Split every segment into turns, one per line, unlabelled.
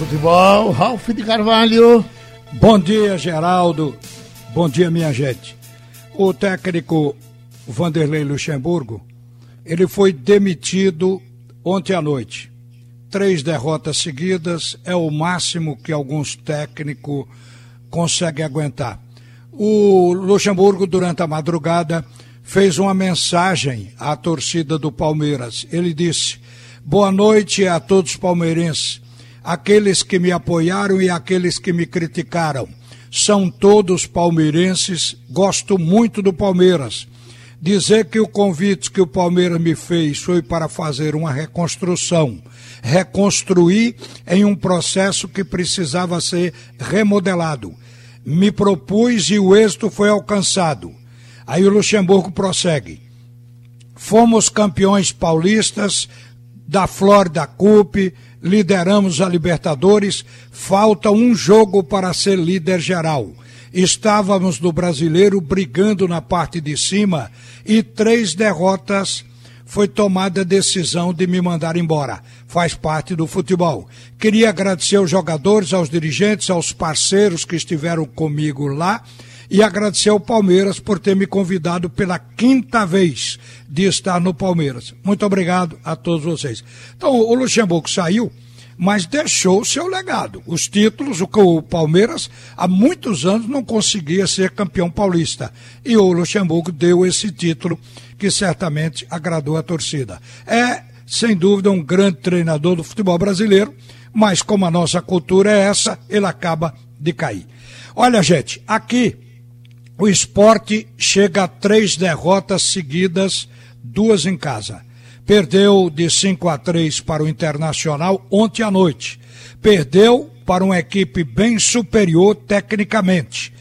Futebol, Ralf de Carvalho.
Bom dia, Geraldo. Bom dia, minha gente. O técnico Vanderlei Luxemburgo, ele foi demitido ontem à noite. Três derrotas seguidas é o máximo que alguns técnicos conseguem aguentar. O Luxemburgo, durante a madrugada, fez uma mensagem à torcida do Palmeiras. Ele disse: Boa noite a todos os palmeirenses, aqueles que me apoiaram e aqueles que me criticaram. São todos palmeirenses, gosto muito do Palmeiras. Dizer que o convite que o Palmeiras me fez foi para fazer uma reconstrução, reconstruir em um processo que precisava ser remodelado. Me propus e o êxito foi alcançado. Aí o Luxemburgo prossegue. Fomos campeões paulistas da Florida Cup, lideramos a Libertadores, falta um jogo para ser líder geral. Estávamos no brasileiro brigando na parte de cima e três derrotas foi tomada a decisão de me mandar embora. Faz parte do futebol. Queria agradecer aos jogadores, aos dirigentes, aos parceiros que estiveram comigo lá e agradecer ao Palmeiras por ter me convidado pela quinta vez de estar no Palmeiras. Muito obrigado a todos vocês. Então, o Luxemburgo saiu, mas deixou o seu legado. Os títulos, o Palmeiras há muitos anos não conseguia ser campeão paulista. E o Luxemburgo deu esse título que certamente agradou a torcida. É, sem dúvida, um grande treinador do futebol brasileiro, mas como a nossa cultura é essa, ele acaba de cair. Olha, gente, aqui o esporte chega a três derrotas seguidas, duas em casa. Perdeu de 5 a 3 para o Internacional ontem à noite. Perdeu para uma equipe bem superior tecnicamente.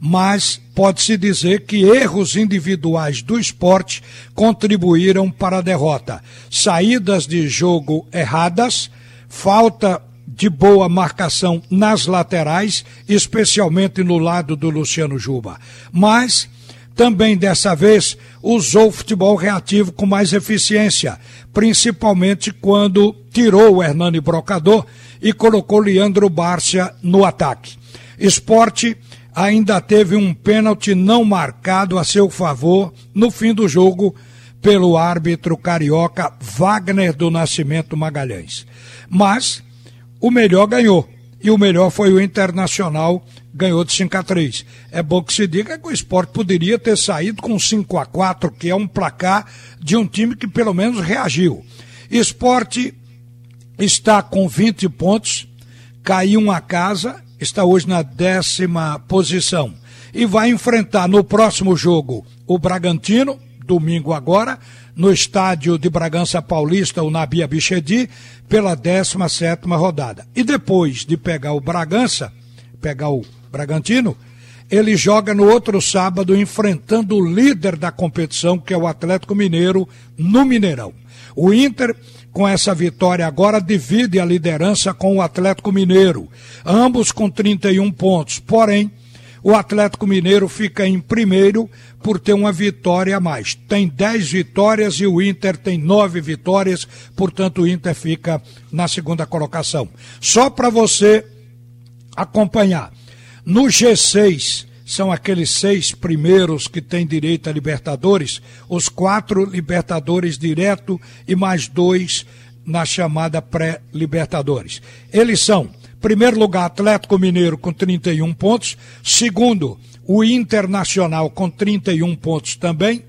Mas pode-se dizer que erros individuais do esporte contribuíram para a derrota. Saídas de jogo erradas, falta de boa marcação nas laterais, especialmente no lado do Luciano Juba. Mas também dessa vez usou o futebol reativo com mais eficiência, principalmente quando tirou o Hernani Brocador e colocou Leandro Bárcia no ataque. Esporte ainda teve um pênalti não marcado a seu favor no fim do jogo pelo árbitro carioca Wagner do Nascimento Magalhães. Mas o melhor ganhou. E o melhor foi o Internacional, ganhou de 5 a 3. É bom que se diga que o esporte poderia ter saído com 5 a 4, que é um placar de um time que pelo menos reagiu. Esporte está com 20 pontos, caiu uma casa, está hoje na décima posição. E vai enfrentar no próximo jogo o Bragantino, domingo agora, no estádio de Bragança Paulista, o Nabia Bichedi, pela 17 rodada. E depois de pegar o Bragança, pegar o Bragantino, ele joga no outro sábado enfrentando o líder da competição, que é o Atlético Mineiro, no Mineirão. O Inter, com essa vitória agora, divide a liderança com o Atlético Mineiro, ambos com 31 pontos. Porém, o Atlético Mineiro fica em primeiro por ter uma vitória a mais. Tem 10 vitórias e o Inter tem 9 vitórias, portanto o Inter fica na segunda colocação. Só para você acompanhar. No G6, são aqueles seis primeiros que têm direito a Libertadores, os quatro Libertadores direto e mais dois na chamada pré-Libertadores. Eles são Primeiro lugar, Atlético Mineiro com 31 pontos. Segundo, o Internacional com 31 pontos também.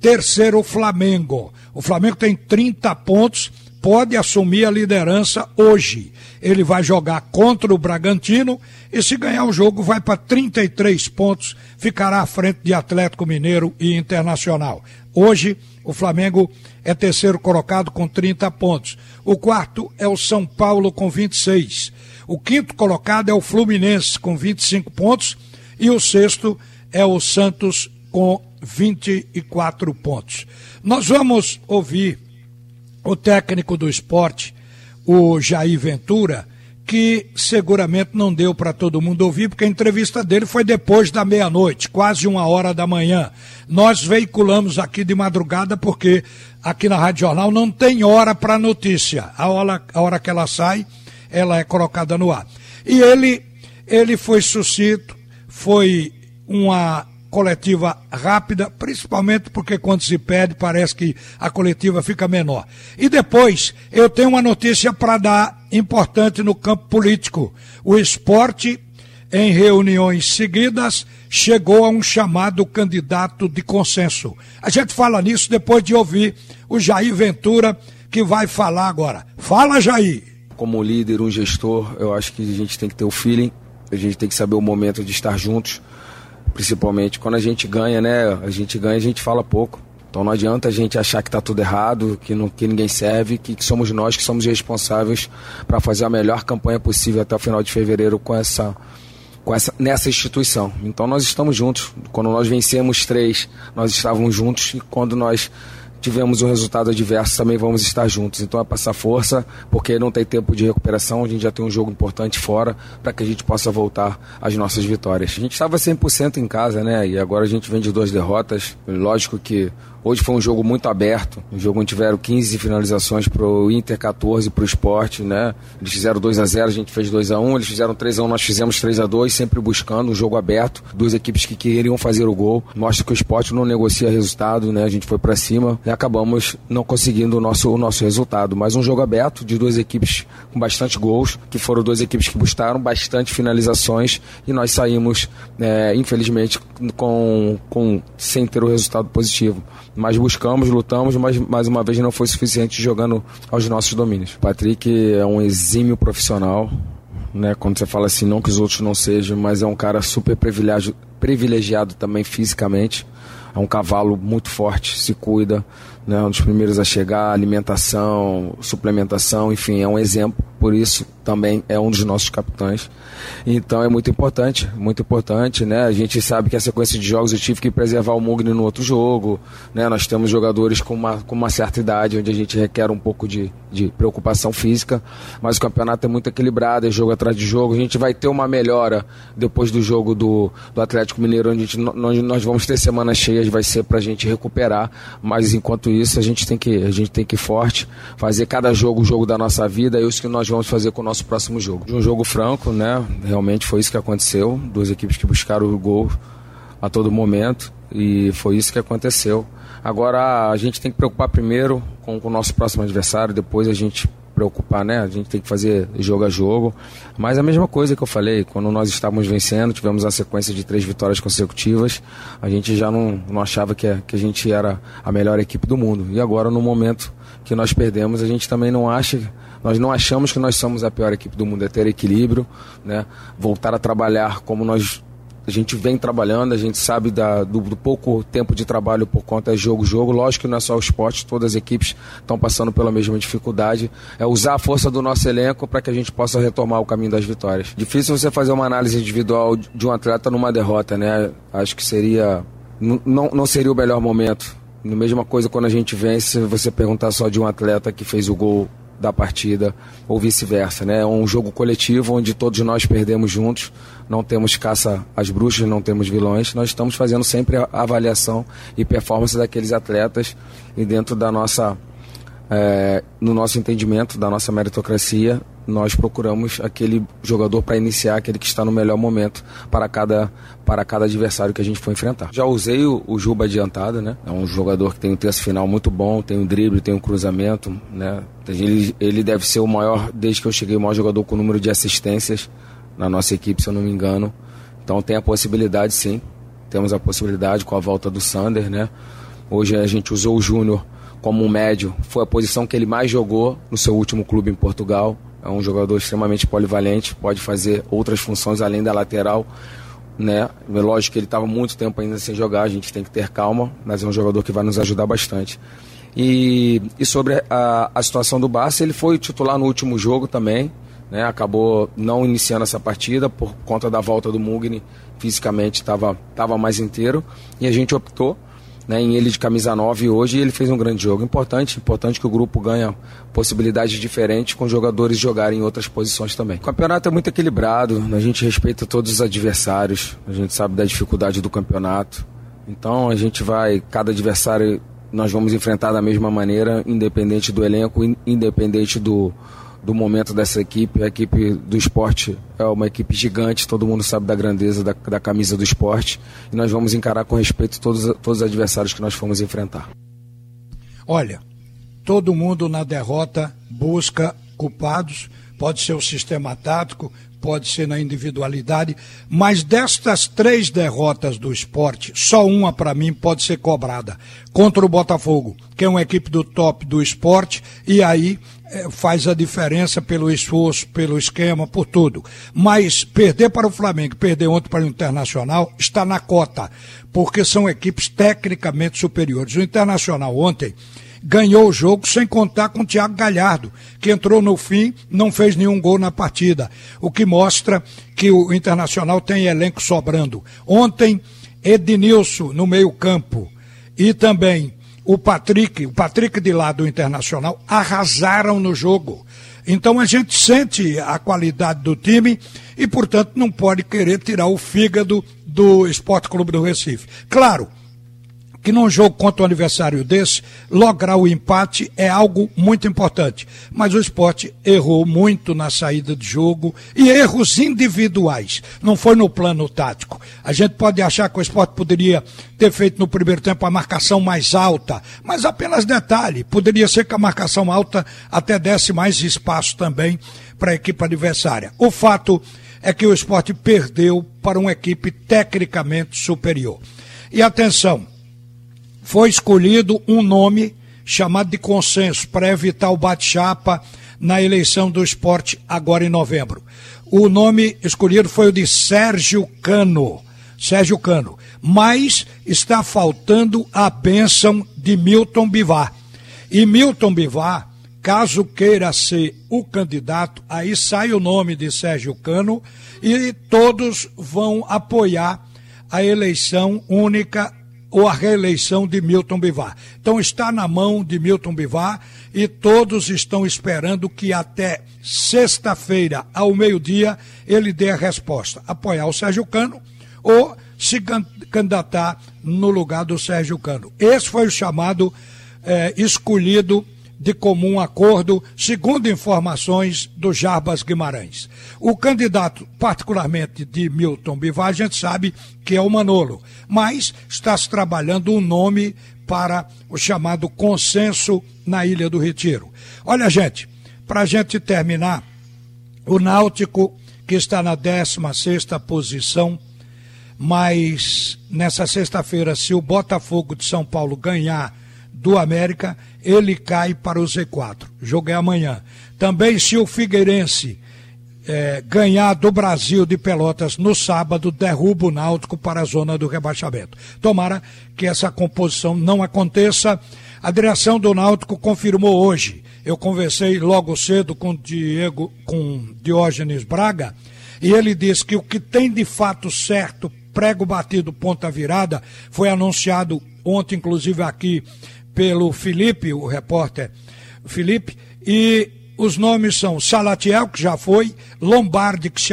Terceiro, o Flamengo. O Flamengo tem 30 pontos, pode assumir a liderança hoje. Ele vai jogar contra o Bragantino e, se ganhar o jogo, vai para 33 pontos, ficará à frente de Atlético Mineiro e Internacional. Hoje, o Flamengo é terceiro colocado com 30 pontos. O quarto é o São Paulo com 26. O quinto colocado é o Fluminense com 25 pontos e o sexto é o Santos com 24 pontos. Nós vamos ouvir o técnico do esporte, o Jair Ventura, que seguramente não deu para todo mundo ouvir, porque a entrevista dele foi depois da meia-noite, quase uma hora da manhã. Nós veiculamos aqui de madrugada, porque aqui na Rádio Jornal não tem hora para notícia. A hora, a hora que ela sai ela é colocada no ar. E ele, ele foi sucinto, foi uma coletiva rápida, principalmente porque quando se pede parece que a coletiva fica menor. E depois eu tenho uma notícia para dar importante no campo político. O esporte, em reuniões seguidas, chegou a um chamado candidato de consenso. A gente fala nisso depois de ouvir o Jair Ventura, que vai falar agora. Fala, Jair!
Como líder, um gestor, eu acho que a gente tem que ter o feeling, a gente tem que saber o momento de estar juntos principalmente quando a gente ganha, né? A gente ganha, a gente fala pouco. Então não adianta a gente achar que está tudo errado, que, não, que ninguém serve, que, que somos nós que somos responsáveis para fazer a melhor campanha possível até o final de fevereiro com essa, com essa, nessa instituição. Então nós estamos juntos. Quando nós vencemos três, nós estávamos juntos e quando nós tivemos um resultado adverso, também vamos estar juntos. Então é passar força, porque não tem tempo de recuperação, a gente já tem um jogo importante fora para que a gente possa voltar às nossas vitórias. A gente estava 100% em casa, né? E agora a gente vem de duas derrotas. Lógico que Hoje foi um jogo muito aberto, um jogo onde tiveram 15 finalizações para o Inter, 14 para o esporte, né? Eles fizeram 2 a 0 a gente fez 2 a 1 eles fizeram 3 a 1 nós fizemos 3 a 2 sempre buscando um jogo aberto, duas equipes que queriam fazer o gol. Mostra que o esporte não negocia resultado, né? A gente foi para cima e acabamos não conseguindo o nosso, o nosso resultado. Mas um jogo aberto de duas equipes com bastante gols, que foram duas equipes que buscaram bastante finalizações e nós saímos, é, infelizmente, com, com, sem ter o resultado positivo mas buscamos, lutamos, mas mais uma vez não foi suficiente jogando aos nossos domínios. Patrick é um exímio profissional, né? Quando você fala assim, não que os outros não sejam, mas é um cara super privilegiado, privilegiado também fisicamente. É um cavalo muito forte, se cuida, né? Um dos primeiros a chegar, alimentação, suplementação, enfim, é um exemplo. Por isso também é um dos nossos capitães. Então é muito importante, muito importante, né? A gente sabe que a sequência de jogos eu tive que preservar o Mugni no outro jogo, né? Nós temos jogadores com uma, com uma certa idade, onde a gente requer um pouco de, de preocupação física, mas o campeonato é muito equilibrado, é jogo atrás de jogo. A gente vai ter uma melhora depois do jogo do, do Atlético Mineiro, onde, gente, onde nós vamos ter semanas cheias, vai ser para a gente recuperar, mas enquanto isso a gente tem que, a gente tem que ir forte, fazer cada jogo o jogo da nossa vida, é isso que nós vamos fazer com o nosso próximo jogo. De um jogo franco, né? Realmente foi isso que aconteceu. Duas equipes que buscaram o gol a todo momento e foi isso que aconteceu. Agora a gente tem que preocupar primeiro com, com o nosso próximo adversário, depois a gente preocupar, né? A gente tem que fazer jogo a jogo. Mas a mesma coisa que eu falei, quando nós estávamos vencendo, tivemos a sequência de três vitórias consecutivas, a gente já não, não achava que a, que a gente era a melhor equipe do mundo. E agora, no momento que nós perdemos, a gente também não acha nós não achamos que nós somos a pior equipe do mundo, é ter equilíbrio, né? voltar a trabalhar como nós a gente vem trabalhando, a gente sabe da, do, do, pouco tempo de trabalho por conta é jogo, jogo. Lógico que não é só o esporte, todas as equipes estão passando pela mesma dificuldade. É usar a força do nosso elenco para que a gente possa retomar o caminho das vitórias. Difícil você fazer uma análise individual de um atleta numa derrota, né? Acho que seria. Não, não seria o melhor momento. A mesma coisa quando a gente vence, você perguntar só de um atleta que fez o gol da partida ou vice-versa, né? É um jogo coletivo onde todos nós perdemos juntos, não temos caça às bruxas, não temos vilões, nós estamos fazendo sempre a avaliação e performance daqueles atletas e dentro da nossa é, no nosso entendimento da nossa meritocracia, nós procuramos aquele jogador para iniciar, aquele que está no melhor momento para cada, para cada adversário que a gente for enfrentar. Já usei o, o Juba adiantado, né? É um jogador que tem um terço final muito bom, tem um drible, tem um cruzamento, né? Ele, ele deve ser o maior, desde que eu cheguei, o maior jogador com número de assistências na nossa equipe, se eu não me engano. Então tem a possibilidade, sim. Temos a possibilidade com a volta do Sander, né? Hoje a gente usou o Júnior como um médio. Foi a posição que ele mais jogou no seu último clube em Portugal. É um jogador extremamente polivalente, pode fazer outras funções além da lateral. Né? É lógico que ele estava muito tempo ainda sem jogar, a gente tem que ter calma, mas é um jogador que vai nos ajudar bastante. E, e sobre a, a situação do Barça, ele foi titular no último jogo também, né? acabou não iniciando essa partida por conta da volta do Mugni, fisicamente estava tava mais inteiro, e a gente optou né, em ele de camisa 9 hoje ele fez um grande jogo. Importante, importante que o grupo ganha possibilidades diferentes com jogadores jogarem em outras posições também. O campeonato é muito equilibrado, a gente respeita todos os adversários, a gente sabe da dificuldade do campeonato. Então a gente vai, cada adversário nós vamos enfrentar da mesma maneira, independente do elenco, independente do, do momento dessa equipe. A equipe do esporte é uma equipe gigante, todo mundo sabe da grandeza da, da camisa do esporte. E nós vamos encarar com respeito todos, todos os adversários que nós fomos enfrentar.
Olha, todo mundo na derrota busca culpados, pode ser o sistema tático, pode ser na individualidade, mas destas três derrotas do esporte, só uma para mim pode ser cobrada contra o Botafogo, que é uma equipe do top do esporte, e aí é, faz a diferença pelo esforço, pelo esquema, por tudo. Mas perder para o Flamengo, perder ontem para o Internacional, está na cota, porque são equipes tecnicamente superiores. O Internacional ontem ganhou o jogo sem contar com o Thiago Galhardo, que entrou no fim, não fez nenhum gol na partida, o que mostra que o Internacional tem elenco sobrando. Ontem, Ednilson no meio-campo e também o Patrick, o Patrick de lá do Internacional, arrasaram no jogo. Então a gente sente a qualidade do time e, portanto, não pode querer tirar o fígado do Esporte Clube do Recife. Claro, que num jogo contra um aniversário desse, lograr o empate é algo muito importante. Mas o esporte errou muito na saída de jogo e erros individuais. Não foi no plano tático. A gente pode achar que o esporte poderia ter feito no primeiro tempo a marcação mais alta, mas apenas detalhe, poderia ser que a marcação alta até desse mais espaço também para a equipe adversária. O fato é que o esporte perdeu para uma equipe tecnicamente superior. E atenção, foi escolhido um nome chamado de consenso para evitar o bate-chapa na eleição do esporte agora em novembro. O nome escolhido foi o de Sérgio Cano. Sérgio Cano. Mas está faltando a bênção de Milton Bivar. E Milton Bivar, caso queira ser o candidato, aí sai o nome de Sérgio Cano e todos vão apoiar a eleição única ou a reeleição de Milton Bivar. Então está na mão de Milton Bivar e todos estão esperando que até sexta-feira, ao meio-dia, ele dê a resposta: apoiar o Sérgio Cano ou se candidatar no lugar do Sérgio Cano. Esse foi o chamado eh, escolhido de comum acordo, segundo informações do Jarbas Guimarães. O candidato, particularmente de Milton Bivar, a gente sabe que é o Manolo, mas está se trabalhando um nome para o chamado consenso na Ilha do Retiro. Olha, gente, para a gente terminar, o Náutico, que está na 16 posição, mas nessa sexta-feira, se o Botafogo de São Paulo ganhar do América, ele cai para o Z4. O jogo é amanhã. Também se o Figueirense é, ganhar do Brasil de Pelotas no sábado, derruba o Náutico para a zona do rebaixamento. Tomara que essa composição não aconteça. A direção do Náutico confirmou hoje. Eu conversei logo cedo com Diego, com Diógenes Braga, e ele disse que o que tem de fato certo, prego batido, ponta virada, foi anunciado ontem, inclusive aqui pelo Felipe, o repórter Felipe, e os nomes são Salatiel, que já foi, Lombardi, que se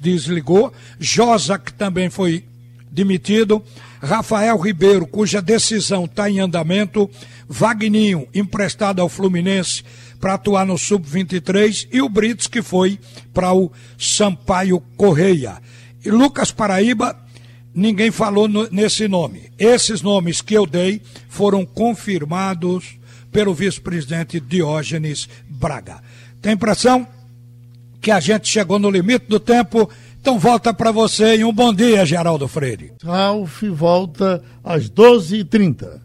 desligou, Josa, que também foi demitido, Rafael Ribeiro, cuja decisão está em andamento, Vagninho, emprestado ao Fluminense para atuar no Sub-23, e o Brits, que foi para o Sampaio Correia. E Lucas Paraíba ninguém falou no, nesse nome. Esses nomes que eu dei foram confirmados pelo vice-presidente Diógenes Braga. Tem impressão que a gente chegou no limite do tempo? Então volta para você e um bom dia, Geraldo Freire.
Ralf volta às 12h30.